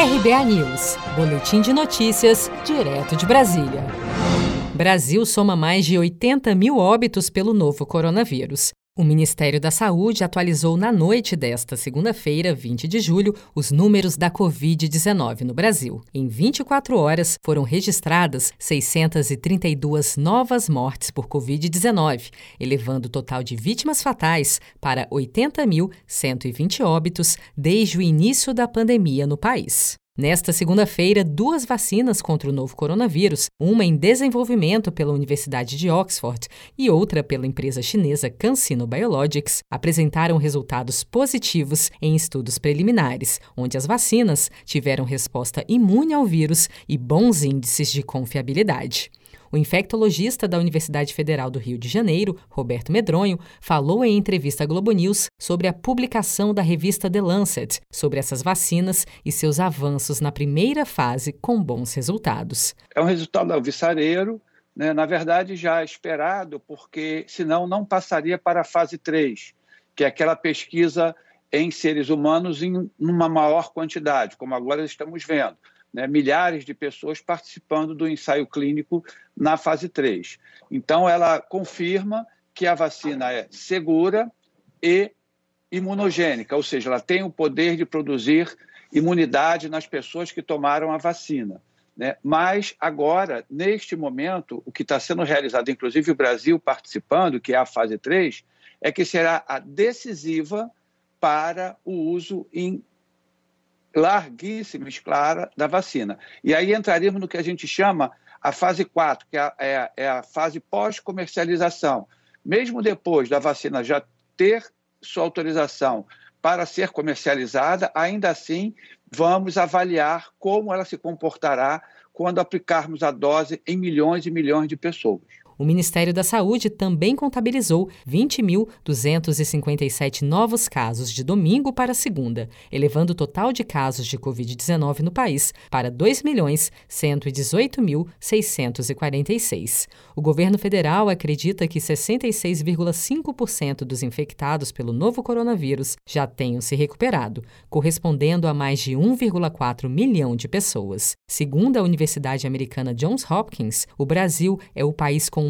RBA News, Boletim de Notícias, direto de Brasília. Brasil soma mais de 80 mil óbitos pelo novo coronavírus. O Ministério da Saúde atualizou na noite desta segunda-feira, 20 de julho, os números da Covid-19 no Brasil. Em 24 horas, foram registradas 632 novas mortes por Covid-19, elevando o total de vítimas fatais para 80.120 óbitos desde o início da pandemia no país. Nesta segunda-feira, duas vacinas contra o novo coronavírus, uma em desenvolvimento pela Universidade de Oxford e outra pela empresa chinesa CanSino Biologics, apresentaram resultados positivos em estudos preliminares, onde as vacinas tiveram resposta imune ao vírus e bons índices de confiabilidade. O infectologista da Universidade Federal do Rio de Janeiro, Roberto Medronho, falou em entrevista à Globo News sobre a publicação da revista The Lancet sobre essas vacinas e seus avanços na primeira fase com bons resultados. É um resultado alvissareiro, né? na verdade já esperado, porque senão não passaria para a fase 3, que é aquela pesquisa em seres humanos em uma maior quantidade, como agora estamos vendo né, milhares de pessoas participando do ensaio clínico na fase 3. Então, ela confirma que a vacina é segura e imunogênica, ou seja, ela tem o poder de produzir imunidade nas pessoas que tomaram a vacina. Né? Mas agora, neste momento, o que está sendo realizado, inclusive o Brasil participando, que é a fase 3, é que será a decisiva para o uso em larguíssima escala da vacina. E aí entraríamos no que a gente chama a fase 4, que é, é, é a fase pós-comercialização. Mesmo depois da vacina já ter sua autorização para ser comercializada, ainda assim vamos avaliar como ela se comportará quando aplicarmos a dose em milhões e milhões de pessoas. O Ministério da Saúde também contabilizou 20.257 novos casos de domingo para segunda, elevando o total de casos de Covid-19 no país para 2.118.646. O governo federal acredita que 66,5% dos infectados pelo novo coronavírus já tenham se recuperado, correspondendo a mais de 1,4 milhão de pessoas. Segundo a Universidade Americana Johns Hopkins, o Brasil é o país com